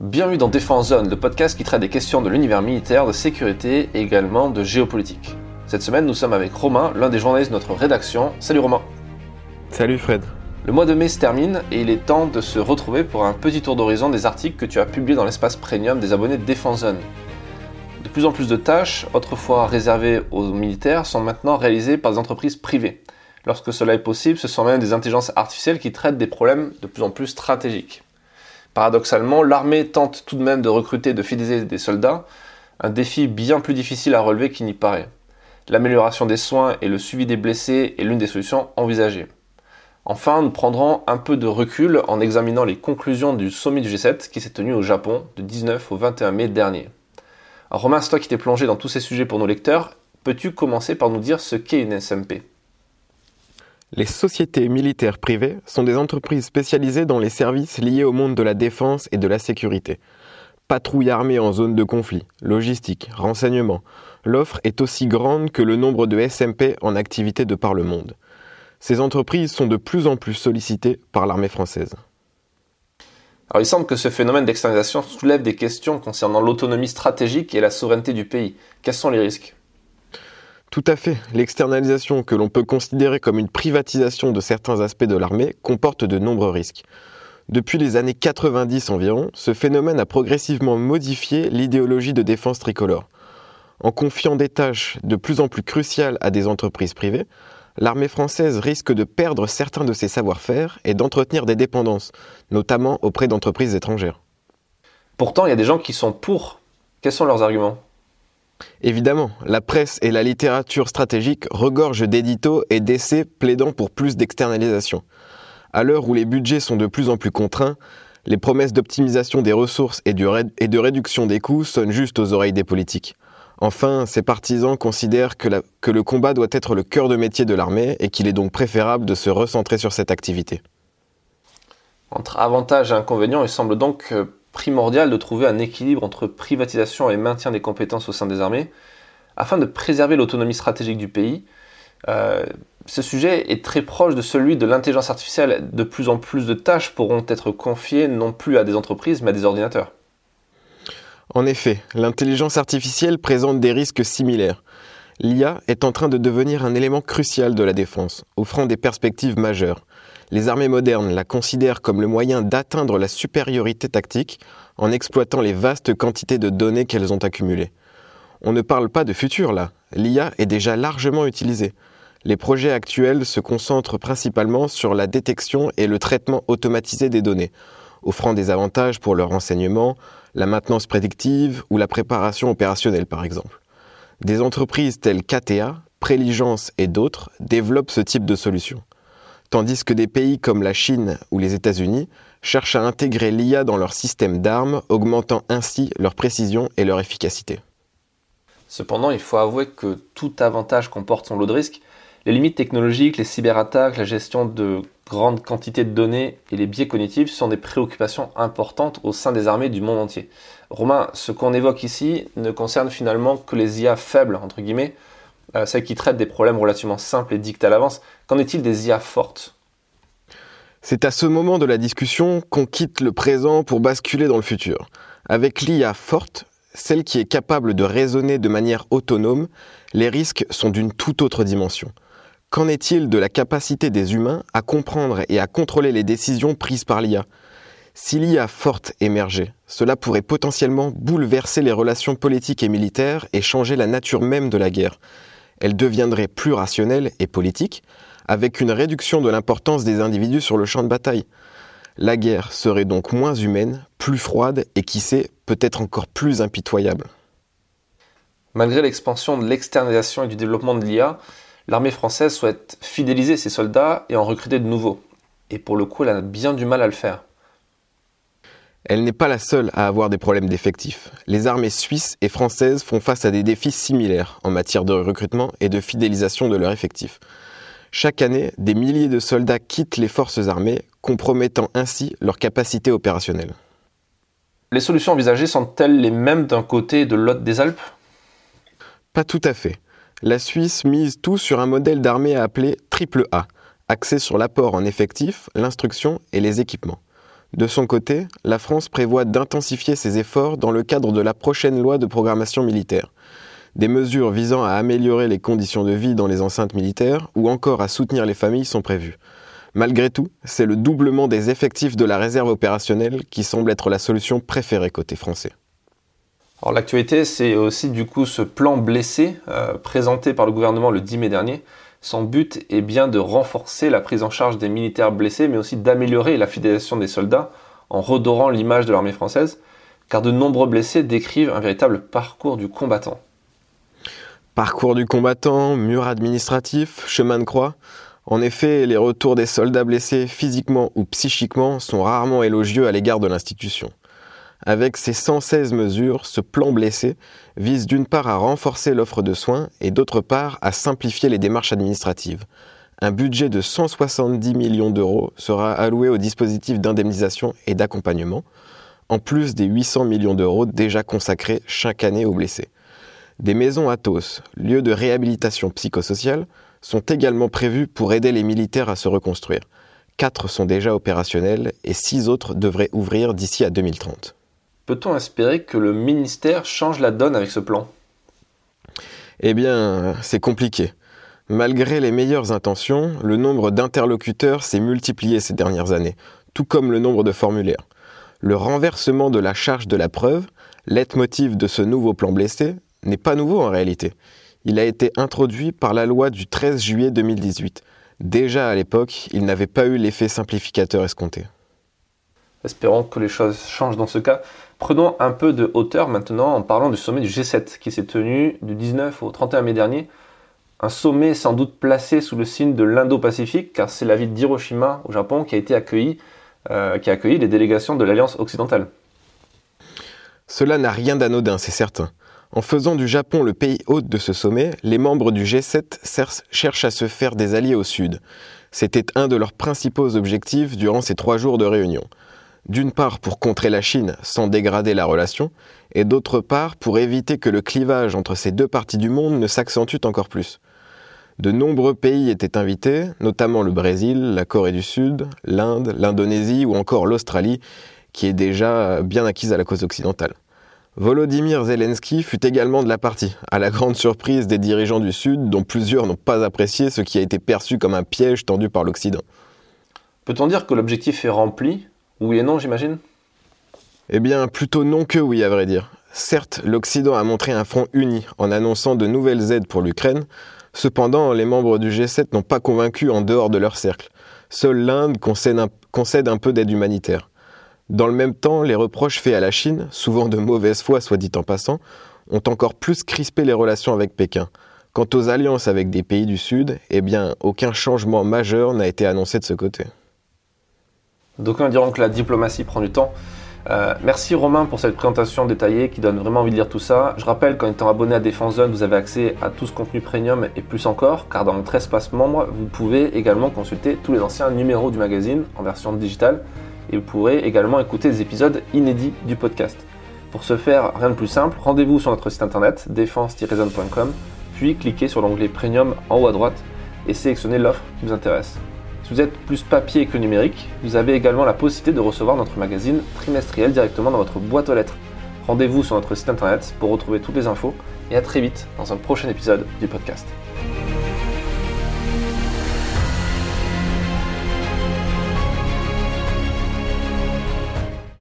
Bienvenue dans Défense Zone, le podcast qui traite des questions de l'univers militaire, de sécurité et également de géopolitique. Cette semaine, nous sommes avec Romain, l'un des journalistes de notre rédaction. Salut Romain. Salut Fred. Le mois de mai se termine et il est temps de se retrouver pour un petit tour d'horizon des articles que tu as publiés dans l'espace premium des abonnés de Défense Zone. De plus en plus de tâches, autrefois réservées aux militaires, sont maintenant réalisées par des entreprises privées. Lorsque cela est possible, ce sont même des intelligences artificielles qui traitent des problèmes de plus en plus stratégiques. Paradoxalement, l'armée tente tout de même de recruter et de fidéliser des soldats, un défi bien plus difficile à relever qu'il n'y paraît. L'amélioration des soins et le suivi des blessés est l'une des solutions envisagées. Enfin, nous prendrons un peu de recul en examinant les conclusions du sommet du G7 qui s'est tenu au Japon de 19 au 21 mai dernier. Romain, c'est toi qui t'es plongé dans tous ces sujets pour nos lecteurs. Peux-tu commencer par nous dire ce qu'est une SMP les sociétés militaires privées sont des entreprises spécialisées dans les services liés au monde de la défense et de la sécurité. Patrouille armée en zone de conflit, logistique, renseignement. L'offre est aussi grande que le nombre de SMP en activité de par le monde. Ces entreprises sont de plus en plus sollicitées par l'armée française. Il semble que ce phénomène d'externalisation soulève des questions concernant l'autonomie stratégique et la souveraineté du pays. Quels sont les risques? Tout à fait. L'externalisation, que l'on peut considérer comme une privatisation de certains aspects de l'armée, comporte de nombreux risques. Depuis les années 90 environ, ce phénomène a progressivement modifié l'idéologie de défense tricolore. En confiant des tâches de plus en plus cruciales à des entreprises privées, l'armée française risque de perdre certains de ses savoir-faire et d'entretenir des dépendances, notamment auprès d'entreprises étrangères. Pourtant, il y a des gens qui sont pour. Quels sont leurs arguments? Évidemment, la presse et la littérature stratégique regorgent d'éditos et d'essais plaidant pour plus d'externalisation. À l'heure où les budgets sont de plus en plus contraints, les promesses d'optimisation des ressources et, de réduction des coûts sonnent juste aux oreilles des politiques. Enfin, ces partisans considèrent que, que le combat doit être le cœur de métier de l'armée et qu'il est donc préférable de se recentrer sur cette activité. Entre avantages et inconvénients, il semble donc primordial de trouver un équilibre entre privatisation et maintien des compétences au sein des armées, afin de préserver l'autonomie stratégique du pays. Euh, ce sujet est très proche de celui de l'intelligence artificielle. De plus en plus de tâches pourront être confiées non plus à des entreprises, mais à des ordinateurs. En effet, l'intelligence artificielle présente des risques similaires. L'IA est en train de devenir un élément crucial de la défense, offrant des perspectives majeures les armées modernes la considèrent comme le moyen d'atteindre la supériorité tactique en exploitant les vastes quantités de données qu'elles ont accumulées. On ne parle pas de futur là, l'IA est déjà largement utilisée. Les projets actuels se concentrent principalement sur la détection et le traitement automatisé des données, offrant des avantages pour leur renseignement, la maintenance prédictive ou la préparation opérationnelle par exemple. Des entreprises telles KTA, Préligence et d'autres développent ce type de solutions tandis que des pays comme la Chine ou les États-Unis cherchent à intégrer l'IA dans leur système d'armes, augmentant ainsi leur précision et leur efficacité. Cependant, il faut avouer que tout avantage comporte son lot de risques. Les limites technologiques, les cyberattaques, la gestion de grandes quantités de données et les biais cognitifs sont des préoccupations importantes au sein des armées du monde entier. Romain, ce qu'on évoque ici ne concerne finalement que les IA faibles, entre guillemets, euh, celles qui traitent des problèmes relativement simples et dictés à l'avance. Qu'en est-il des IA fortes? C'est à ce moment de la discussion qu'on quitte le présent pour basculer dans le futur. Avec l'IA forte, celle qui est capable de raisonner de manière autonome, les risques sont d'une toute autre dimension. Qu'en est-il de la capacité des humains à comprendre et à contrôler les décisions prises par l'IA Si l'IA forte émergeait, cela pourrait potentiellement bouleverser les relations politiques et militaires et changer la nature même de la guerre elle deviendrait plus rationnelle et politique, avec une réduction de l'importance des individus sur le champ de bataille. La guerre serait donc moins humaine, plus froide et qui sait, peut-être encore plus impitoyable. Malgré l'expansion de l'externalisation et du développement de l'IA, l'armée française souhaite fidéliser ses soldats et en recruter de nouveaux. Et pour le coup, elle a bien du mal à le faire. Elle n'est pas la seule à avoir des problèmes d'effectifs. Les armées suisses et françaises font face à des défis similaires en matière de recrutement et de fidélisation de leurs effectifs. Chaque année, des milliers de soldats quittent les forces armées, compromettant ainsi leur capacité opérationnelle. Les solutions envisagées sont-elles les mêmes d'un côté et de l'autre des Alpes? Pas tout à fait. La Suisse mise tout sur un modèle d'armée appelé triple A, axé sur l'apport en effectifs, l'instruction et les équipements. De son côté, la France prévoit d'intensifier ses efforts dans le cadre de la prochaine loi de programmation militaire. Des mesures visant à améliorer les conditions de vie dans les enceintes militaires ou encore à soutenir les familles sont prévues. Malgré tout, c'est le doublement des effectifs de la réserve opérationnelle qui semble être la solution préférée côté français. Alors l'actualité, c'est aussi du coup ce plan blessé euh, présenté par le gouvernement le 10 mai dernier. Son but est bien de renforcer la prise en charge des militaires blessés, mais aussi d'améliorer la fidélisation des soldats en redorant l'image de l'armée française, car de nombreux blessés décrivent un véritable parcours du combattant. Parcours du combattant, mur administratif, chemin de croix. En effet, les retours des soldats blessés physiquement ou psychiquement sont rarement élogieux à l'égard de l'institution. Avec ces 116 mesures, ce plan blessé vise d'une part à renforcer l'offre de soins et d'autre part à simplifier les démarches administratives. Un budget de 170 millions d'euros sera alloué au dispositif d'indemnisation et d'accompagnement, en plus des 800 millions d'euros déjà consacrés chaque année aux blessés. Des maisons Athos, lieux de réhabilitation psychosociale, sont également prévues pour aider les militaires à se reconstruire. Quatre sont déjà opérationnels et six autres devraient ouvrir d'ici à 2030. Peut-on espérer que le ministère change la donne avec ce plan? Eh bien, c'est compliqué. Malgré les meilleures intentions, le nombre d'interlocuteurs s'est multiplié ces dernières années, tout comme le nombre de formulaires. Le renversement de la charge de la preuve, leitmotiv de ce nouveau plan blessé, n'est pas nouveau en réalité. Il a été introduit par la loi du 13 juillet 2018. Déjà à l'époque, il n'avait pas eu l'effet simplificateur escompté. Espérons que les choses changent dans ce cas. Prenons un peu de hauteur maintenant en parlant du sommet du G7 qui s'est tenu du 19 au 31 mai dernier. Un sommet sans doute placé sous le signe de l'Indo-Pacifique car c'est la ville d'Hiroshima au Japon euh, qui a accueilli les délégations de l'Alliance occidentale. Cela n'a rien d'anodin, c'est certain. En faisant du Japon le pays hôte de ce sommet, les membres du G7 cherchent à se faire des alliés au Sud. C'était un de leurs principaux objectifs durant ces trois jours de réunion d'une part pour contrer la Chine sans dégrader la relation, et d'autre part pour éviter que le clivage entre ces deux parties du monde ne s'accentue encore plus. De nombreux pays étaient invités, notamment le Brésil, la Corée du Sud, l'Inde, l'Indonésie ou encore l'Australie, qui est déjà bien acquise à la cause occidentale. Volodymyr Zelensky fut également de la partie, à la grande surprise des dirigeants du Sud, dont plusieurs n'ont pas apprécié ce qui a été perçu comme un piège tendu par l'Occident. Peut-on dire que l'objectif est rempli oui et non, j'imagine Eh bien, plutôt non que oui, à vrai dire. Certes, l'Occident a montré un front uni en annonçant de nouvelles aides pour l'Ukraine. Cependant, les membres du G7 n'ont pas convaincu en dehors de leur cercle. Seule l'Inde concède un, concède un peu d'aide humanitaire. Dans le même temps, les reproches faits à la Chine, souvent de mauvaise foi soit dit en passant, ont encore plus crispé les relations avec Pékin. Quant aux alliances avec des pays du Sud, eh bien, aucun changement majeur n'a été annoncé de ce côté. D'aucuns diront que la diplomatie prend du temps. Euh, merci Romain pour cette présentation détaillée qui donne vraiment envie de lire tout ça. Je rappelle qu'en étant abonné à Défense Zone, vous avez accès à tout ce contenu premium et plus encore, car dans notre espace membre, vous pouvez également consulter tous les anciens numéros du magazine en version digitale et vous pourrez également écouter des épisodes inédits du podcast. Pour ce faire, rien de plus simple, rendez-vous sur notre site internet défense-zone.com, puis cliquez sur l'onglet Premium en haut à droite et sélectionnez l'offre qui vous intéresse. Si vous êtes plus papier que numérique, vous avez également la possibilité de recevoir notre magazine trimestriel directement dans votre boîte aux lettres. Rendez-vous sur notre site internet pour retrouver toutes les infos et à très vite dans un prochain épisode du podcast.